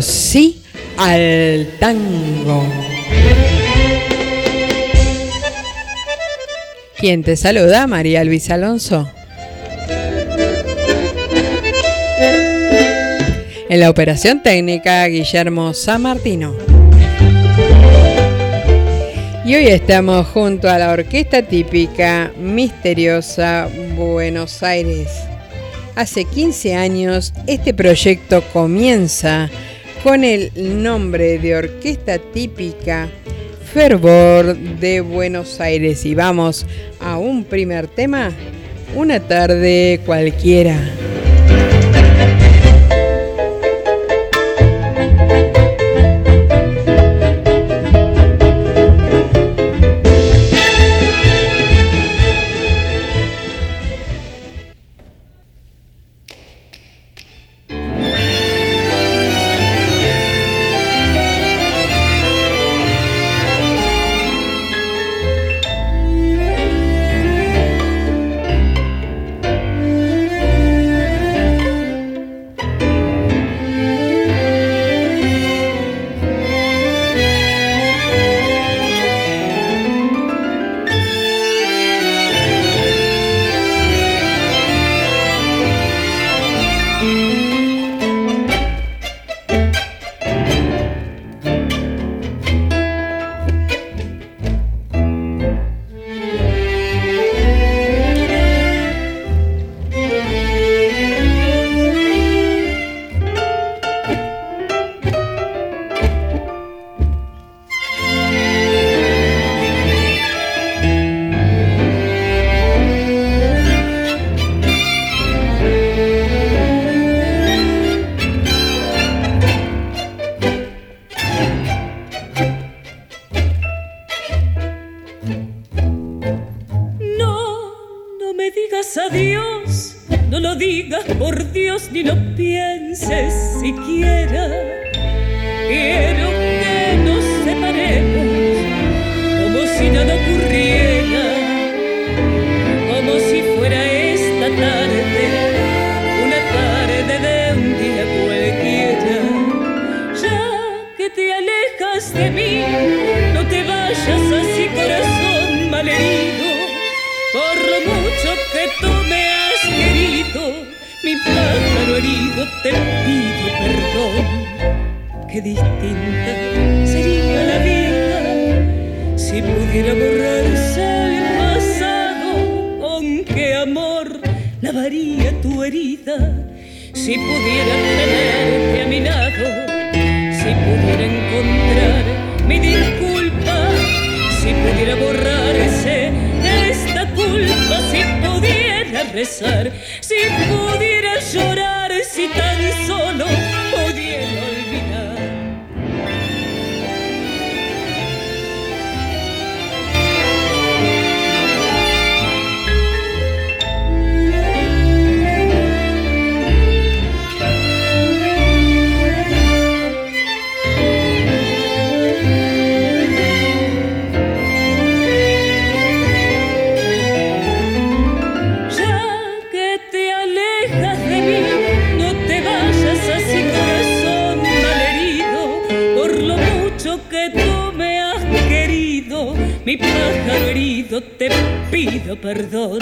Sí al tango. ¿Quién te saluda? María Luisa Alonso. En la operación técnica, Guillermo San Martino. Y hoy estamos junto a la orquesta típica misteriosa Buenos Aires. Hace 15 años este proyecto comienza con el nombre de Orquesta Típica Fervor de Buenos Aires y vamos a un primer tema, una tarde cualquiera. Me digas adiós, no lo digas por Dios ni lo pienses siquiera. Quiero que nos separemos como si nada ocurriera, te pido perdón. Qué distinta sería la vida si pudiera borrarse el pasado, con qué amor lavaría tu herida, si pudiera tenerte a mi lado, si pudiera encontrar mi disculpa, si pudiera borrarse esta culpa, si pudiera rezar, si pudiera llorar, si tan solo mi pájaro herido te pido perdón.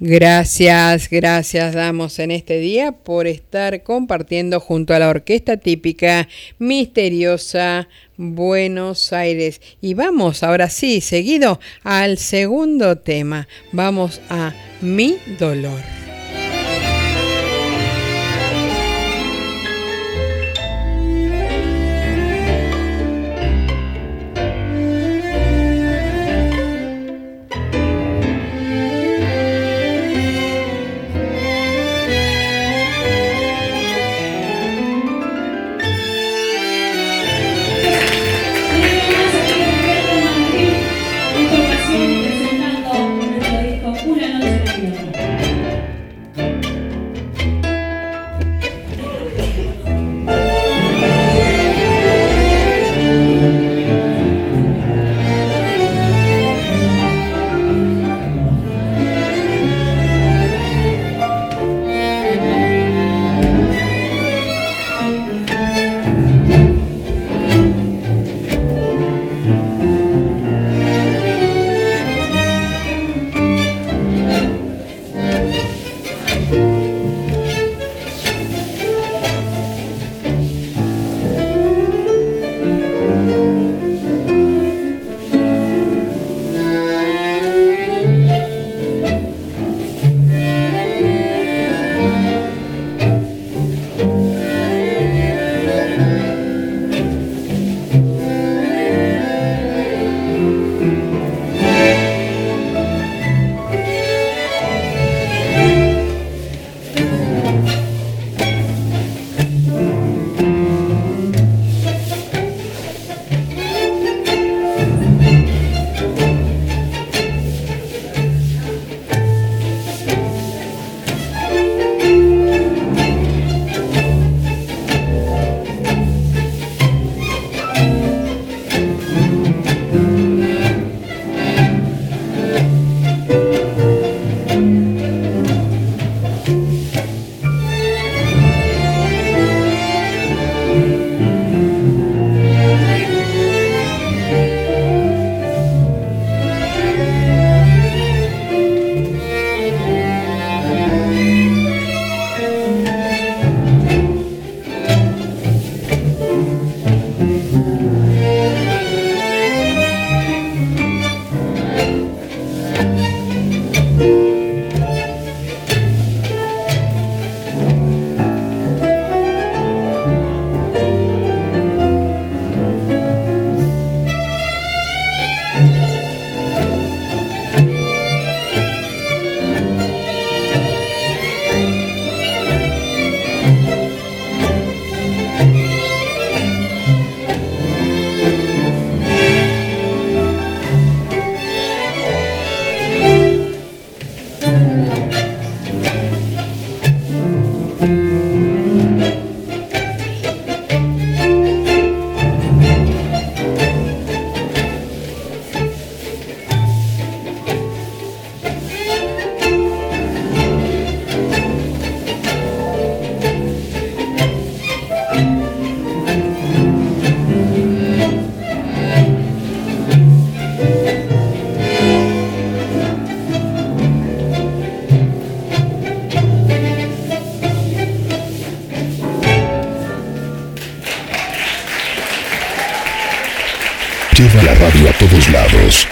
Gracias, gracias damos en este día por estar compartiendo junto a la orquesta típica misteriosa Buenos Aires. Y vamos ahora sí, seguido al segundo tema. Vamos a Mi dolor.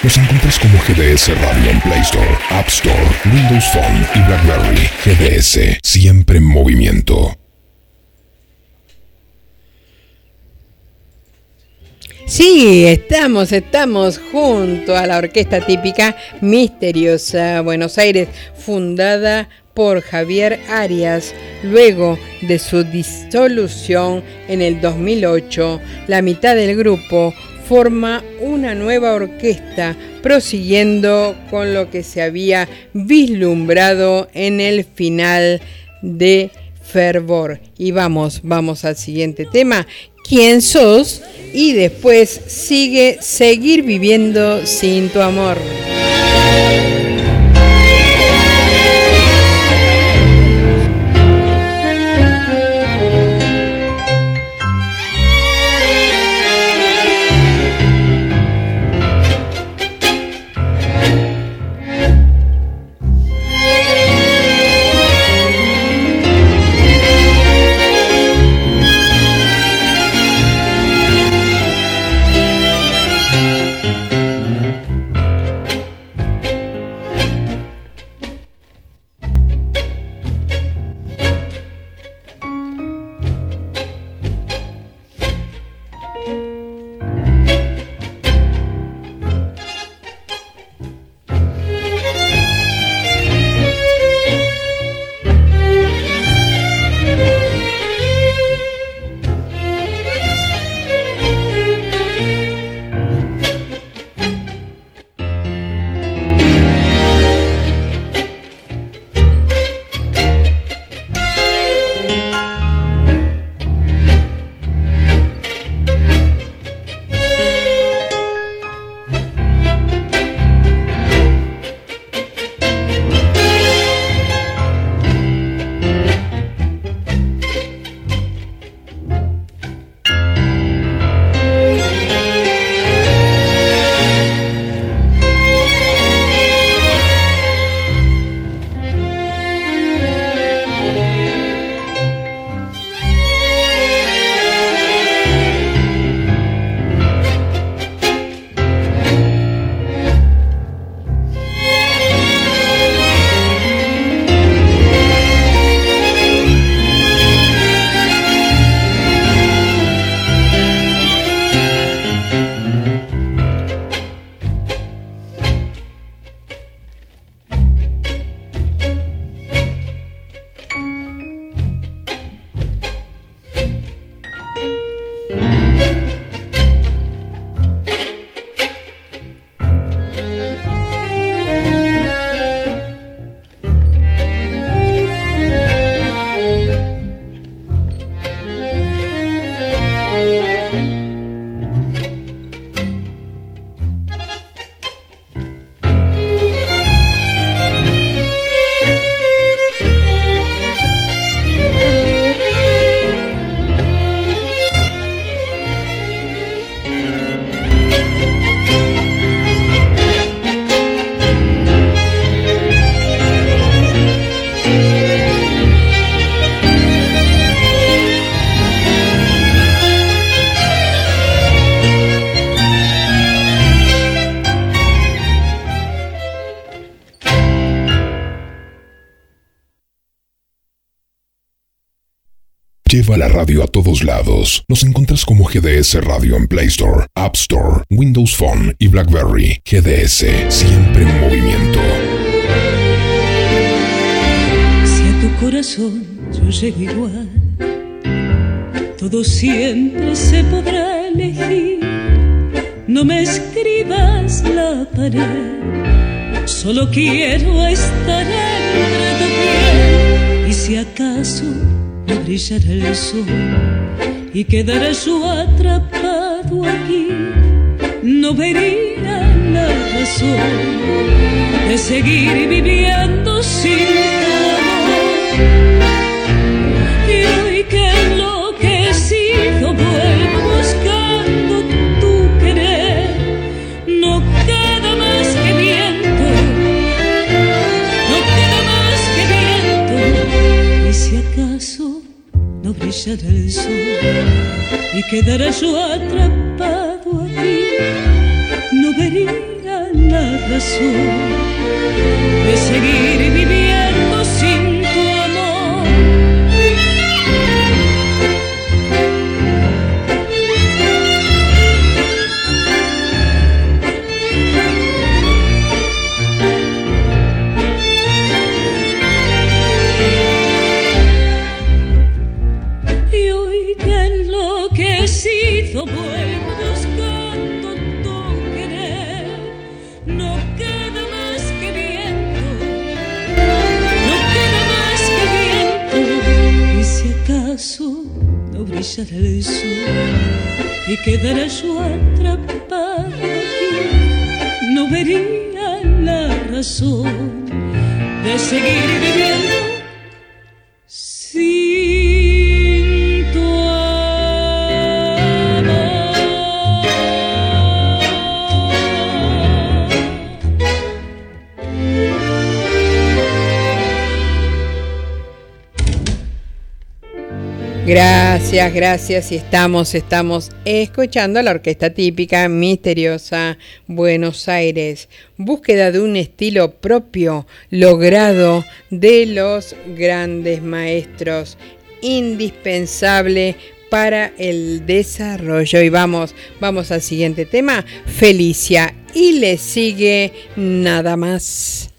Nos encuentras como GDS Radio en Play Store, App Store, Windows Phone y BlackBerry. GDS, siempre en movimiento. Sí, estamos, estamos junto a la orquesta típica misteriosa Buenos Aires, fundada por Javier Arias. Luego de su disolución en el 2008, la mitad del grupo forma una nueva orquesta, prosiguiendo con lo que se había vislumbrado en el final de Fervor. Y vamos, vamos al siguiente tema. ¿Quién sos? Y después sigue seguir viviendo sin tu amor. Lleva la radio a todos lados. Nos encuentras como GDS Radio en Play Store, App Store, Windows Phone y BlackBerry. GDS, siempre en movimiento. Si a tu corazón yo llego igual, todo siempre se podrá elegir. No me escribas la pared, solo quiero estar entre tu piel. Y si acaso no brillará el sol y quedará yo atrapado aquí, no vería la razón de seguir viviendo sin quedará yo atrapado no brillará el sol y quedará yo atrapado aquí, no vería la razón de seguir viviendo Gracias, gracias. Y estamos, estamos escuchando la orquesta típica misteriosa Buenos Aires. Búsqueda de un estilo propio logrado de los grandes maestros. Indispensable para el desarrollo. Y vamos, vamos al siguiente tema. Felicia. Y le sigue nada más.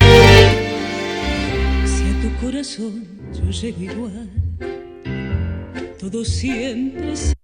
Si a tu corazón yo llego igual, todo siempre se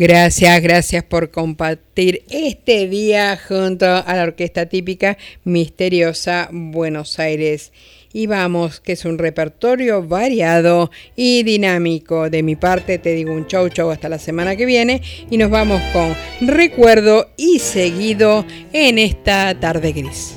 Gracias, gracias por compartir este día junto a la orquesta típica misteriosa Buenos Aires. Y vamos, que es un repertorio variado y dinámico. De mi parte te digo un chau chau hasta la semana que viene y nos vamos con recuerdo y seguido en esta tarde gris.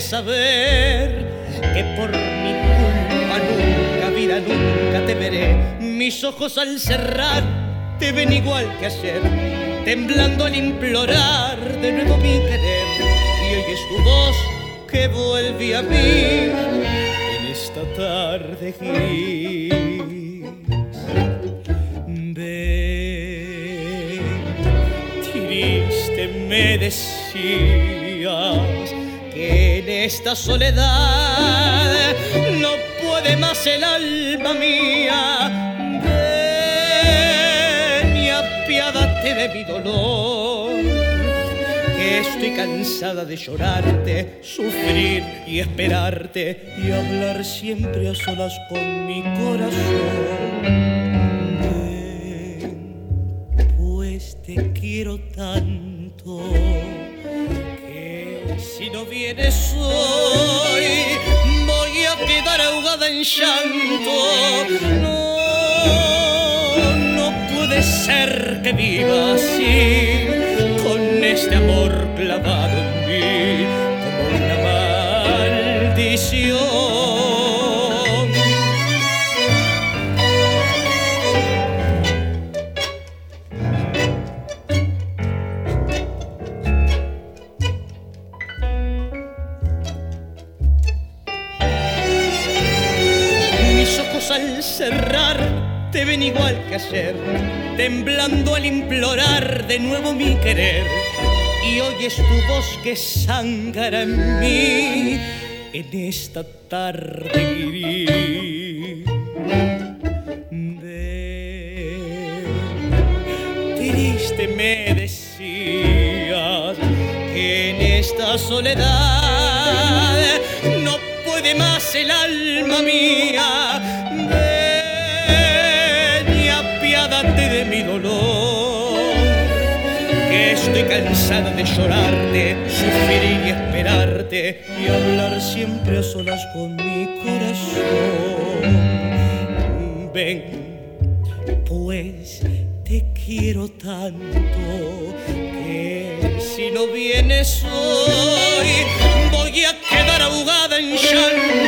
Saber que por mi culpa nunca, vida, nunca te veré. Mis ojos al cerrar te ven igual que ayer, temblando al implorar de nuevo mi querer. Y oyes tu voz que vuelve a mí en esta tarde gris. Ven, triste me decís esta soledad no puede más el alma mía. Ven y apiádate de mi dolor, que estoy cansada de llorarte, sufrir y esperarte y hablar siempre a solas con mi corazón. Ven, pues te quiero tanto si no vienes hoy voy a quedar ahogada en llanto. No, no puede ser que viva así con este amor clavado en mí cerrar te ven igual que ayer, temblando al implorar de nuevo mi querer. Y oyes tu voz que sangra en mí en esta tarde triste me decías que en esta soledad no puede más el alma mía. De llorarte, sufrir y esperarte y hablar siempre a solas con mi corazón. Ven, pues te quiero tanto que si no vienes hoy voy a quedar ahogada en llanto.